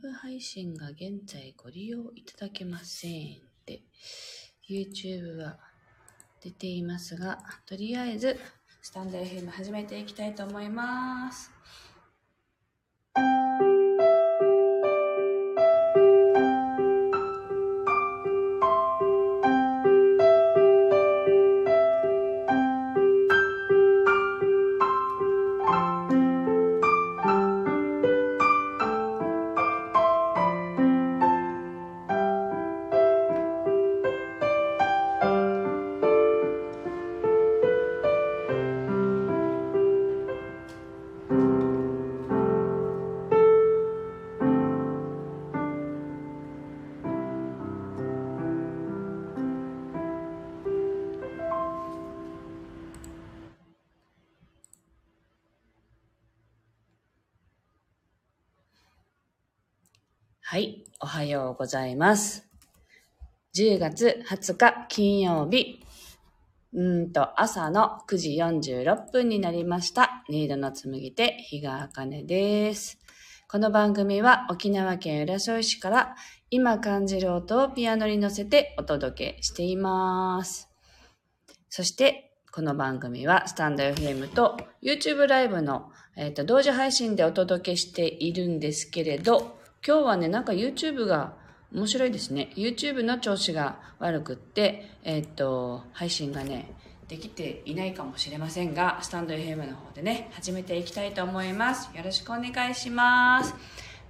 ブ配信が現在ご利用いただけませんって YouTube は出ていますが、とりあえずスタンド FM 始めていきたいと思います。ようございます。10月20日金曜日、うんと、朝の9時46分になりました。ニードの紡ぎ手、日川茜です。この番組は沖縄県浦添市から今感じる音をピアノに乗せてお届けしています。そして、この番組はスタンド FM と YouTube ライブの、えーと同時配信でお届けしているんですけれど、今日はね、なんか YouTube が面白いですね。YouTube の調子が悪くって、えー、っと、配信がね、できていないかもしれませんが、スタンド FM の方でね、始めていきたいと思います。よろしくお願いします。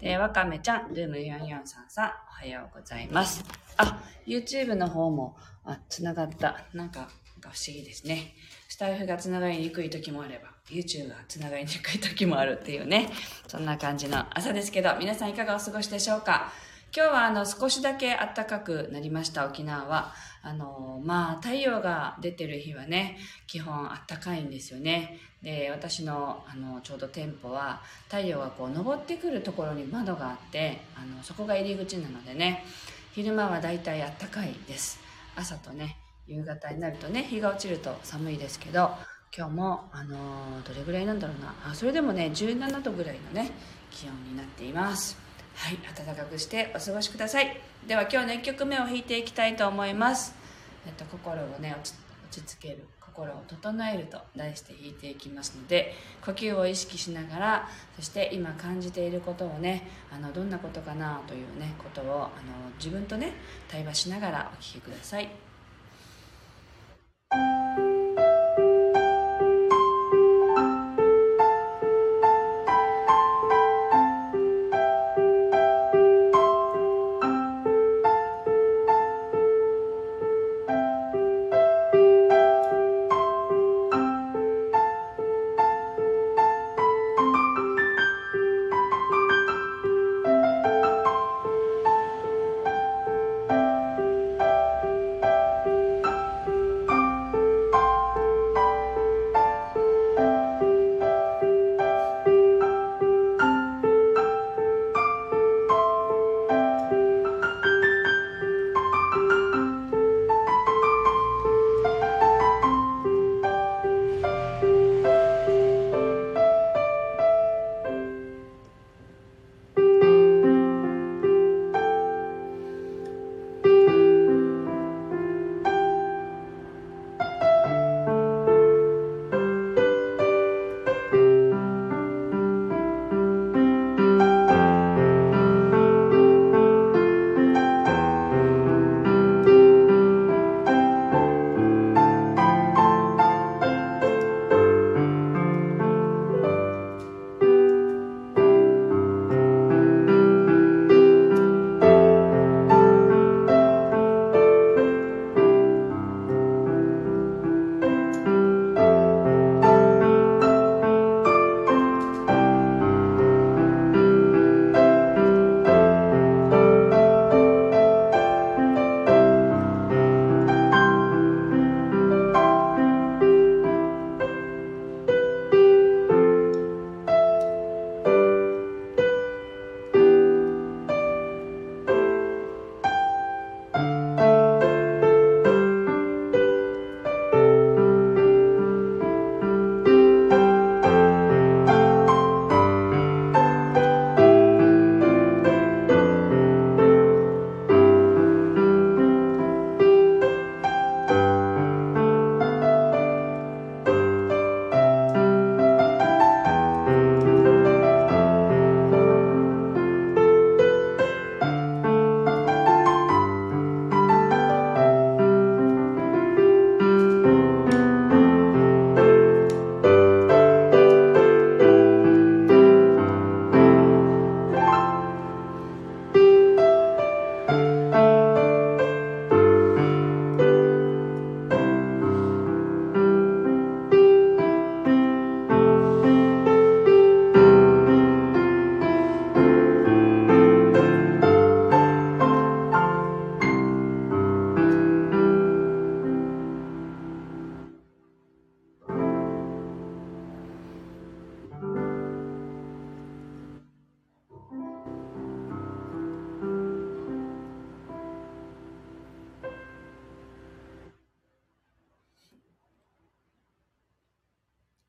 で、わかめちゃん、ルーム4433さん、おはようございます。あ、YouTube の方も、あ、つながった。なんか、不思議ですね。スタイフがつながりにくい時もあれば、YouTube がつながりにくい時もあるっていうね、そんな感じの朝ですけど、皆さんいかがお過ごしでしょうか？今日はあの少しだけ暖かくなりました沖縄は。あの、まあ太陽が出てる日はね、基本暖かいんですよね。で、私のあのちょうど店舗は太陽がこう昇ってくるところに窓があって、あのそこが入り口なのでね、昼間はだいたい暖かいです。朝とね、夕方になるとね、日が落ちると寒いですけど、今日も、あのー、どれぐらいなんだろうな。あ、それでもね、17度ぐらいのね、気温になっています。はい、暖かくしてお過ごしください。では今日の1曲目を弾いていきたいと思います。えっと、心をね、落ち落ち着ける、心を整えると題して弾いていきますので、呼吸を意識しながら、そして今感じていることをね、あの、どんなことかなというね、ことを、あの、自分とね、対話しながらお聴きください。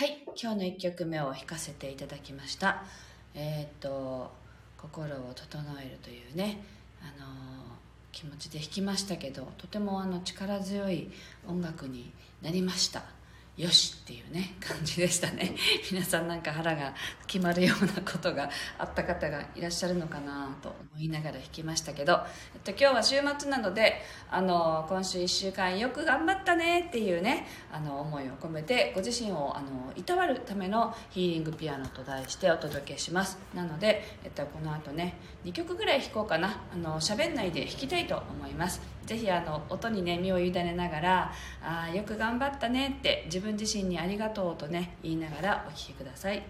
はい今日の1曲目を弾かせていただきました。えっ、と心を整えるというねあの気持ちで弾きましたけどとてもあの力強い音楽になりました。よしっていうね感じでしたね。皆さんなんか腹が決まるようなことがあった方がいらっしゃるのかなと思いながら弾きましたけど、えっと、今日は週末なのであの今週1週間よく頑張ったねっていうねあの思いを込めてご自身をあのいたわるためのヒーリングピアノと題してお届けします。なので、えっと、この後ね2曲ぐらい弾こうかな。あの喋んないで弾きたいと思いますぜひあの音にね身を委ねながら「あよく頑張ったね」って自分自身にありがとうとね言いながらお聴きください。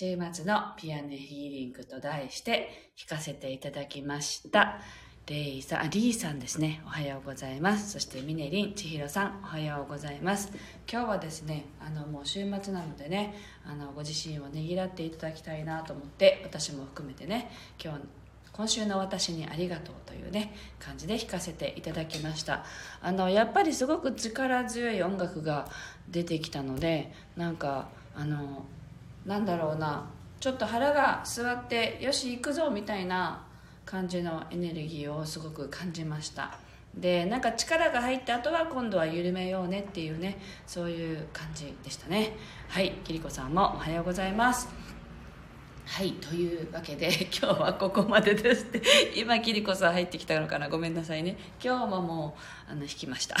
週末のピアノヒーリングと題して弾かせていただきました。レイさん、あ、リーさんですね。おはようございます。そしてミネリン、千尋さん、おはようございます。今日はですね、あの、もう週末なのでね、あの、ご自身をねぎらっていただきたいなと思って、私も含めてね、今日、今週の私にありがとうというね感じで弾かせていただきましたあのやっぱりすごく力強い音楽が出てきたのでなんかあのなんだろうな。ちょっと腹が座ってよし行くぞみたいな感じのエネルギーをすごく感じました。でなんか力が入った後は今度は緩めようねっていうねそういう感じでしたね。はいキリコさんもおはようございます。はいというわけで 今日はここまでですって。今キリコさん入ってきたのかな？ごめんなさいね。今日ももうあの弾きました。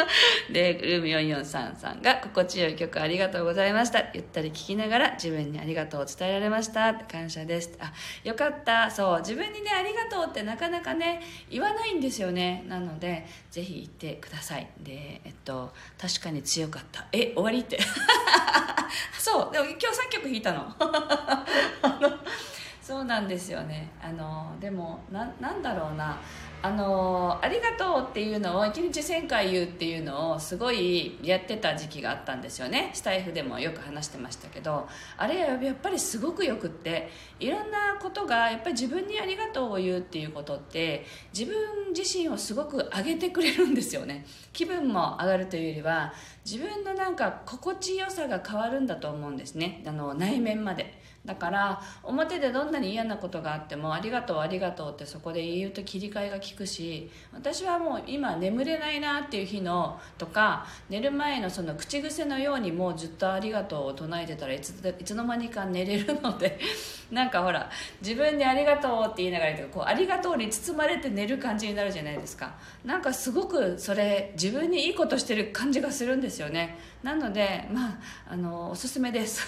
でルーム4433さんが心地よい曲ありがとうございました。ゆったり聴きながら自分にありがとうを伝えられました。感謝です。あよかった。そう自分にねありがとうってなかなかね言わないんですよね。なのでぜひ言ってください。でえっと確かに強かった。え終わりって。そうでも今日3曲弾いたの。そうなんですよね。あのでもななんだろうな。あのありがとうっていうのを1日1000回言うっていうのをすごいやってた時期があったんですよね。スタイフでもよく話してましたけど。あれやっぱりすごくよくって。いろんなことがやっぱり自分にありがとうを言うっていうことって自分自身をすごく上げてくれるんですよね。気分も上がるというよりは自分のなんか心地よさが変わるんだと思うんですね。あの内面まで。だから表でどんなに嫌なことがあっても「ありがとうありがとう」ってそこで言うと切り替えが効くし私はもう今眠れないなっていう日のとか寝る前のその口癖のようにもうずっと「ありがとう」を唱えてたらいついつの間にか寝れるので なんかほら自分に「ありがとう」って言いながらこう「ありがとう」に包まれて寝る感じになるじゃないですか。なんかすごくそれ自分にいいことしてる感じがするんですよね。なのでまああのおすすめです。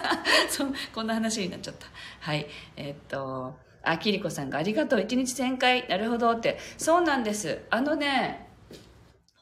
そこんな話になっちゃった。はい。えー、っとあきりこさんがありがとう。1日1000回。なるほどって。そうなんです。あのね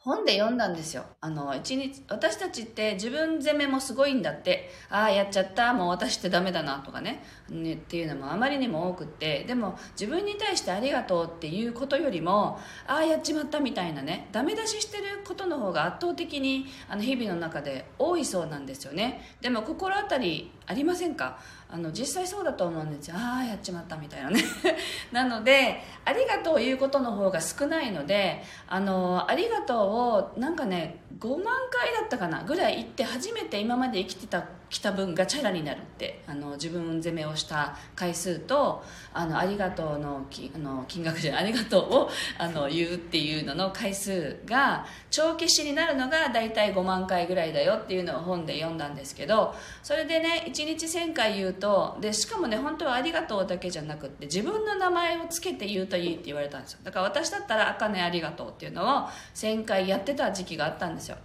本で読んだんですよ。あの、一日、私たちって自分責めもすごいんだって、ああ、やっちゃった、もう私ってダメだなとかね、ねっていうのもあまりにも多くって、でも自分に対してありがとうっていうことよりも、ああ、やっちまったみたいなね、ダメ出ししてることの方が圧倒的に、あの、日々の中で多いそうなんですよね。でも心当たりありませんか？あの実際そうだと思うんですよ。ああやっちまったみたいなね。なのでありがとうを言うことの方が少ないのであのありがとうをなんかね5万回だったかなぐらい言って初めて今まで生きてたきた分がチャラになるってあの自分責めをした回数とあのありがとうのきあの金額じゃないありがとうを あの言うっていうのの回数が帳消しになるのが大体5万回ぐらいだよっていうのを本で読んだんですけどそれでね1日1000回言うとでしかもね本当はありがとうだけじゃなくって自分の名前をつけて言うといいって言われたんですよ。だから私だったら「あかねありがとう」っていうのを1000回やってた時期があったんですよ。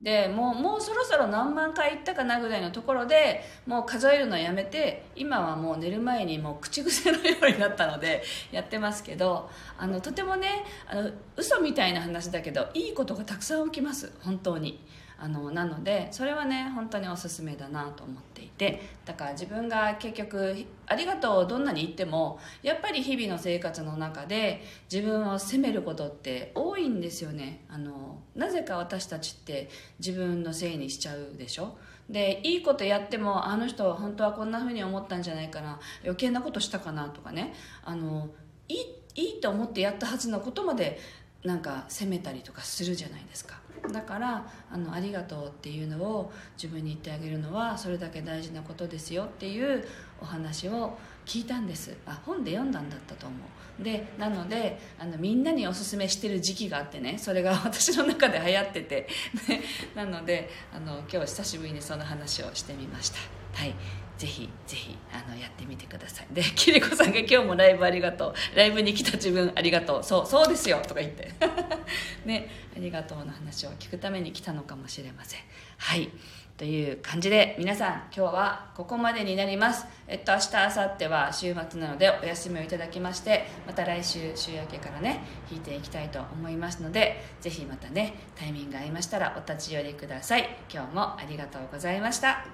でもうもうそろそろ何万回行ったかなぐらいのところでもう数えるのやめて今はもう寝る前にもう口癖のようになったのでやってますけどあのとてもねあの嘘みたいな話だけどいいことがたくさん起きます。本当に。あのなのでそれはね本当におすすめだなと思っていてだから自分が結局「ありがとう」をどんなに言ってもやっぱり日々の生活の中で自分を責めることって多いんですよね。あのなぜか私たちって自分のせいにしちゃうでしょ？でいいことやってもあの人は本当はこんなふうに思ったんじゃないかな余計なことしたかなとかね。あのいいいいと思ってやったはずのことまでなんか責めたりとかするじゃないですか。だからあのありがとうっていうのを自分に言ってあげるのはそれだけ大事なことですよっていうお話を聞いたんです。あ本で読んだんだったと思う。でなのであのみんなにおすすめしてる時期があってねそれが 私の中で流行ってて、ね、なのであの今日久しぶりにその話をしてみました。はい。ぜひぜひあのやってみてください。できりこさんが「今日もライブありがとう。ライブに来た自分ありがとう。そうそうですよ」とか言って。ね。ありがとうの話を聞くために来たのかもしれません。はい。という感じで皆さん今日はここまでになります。えっと明日明後日は週末なのでお休みをいただきましてまた来週週明けからね弾いていきたいと思いますのでぜひまたねタイミング合いましたらお立ち寄りください。今日もありがとうございました。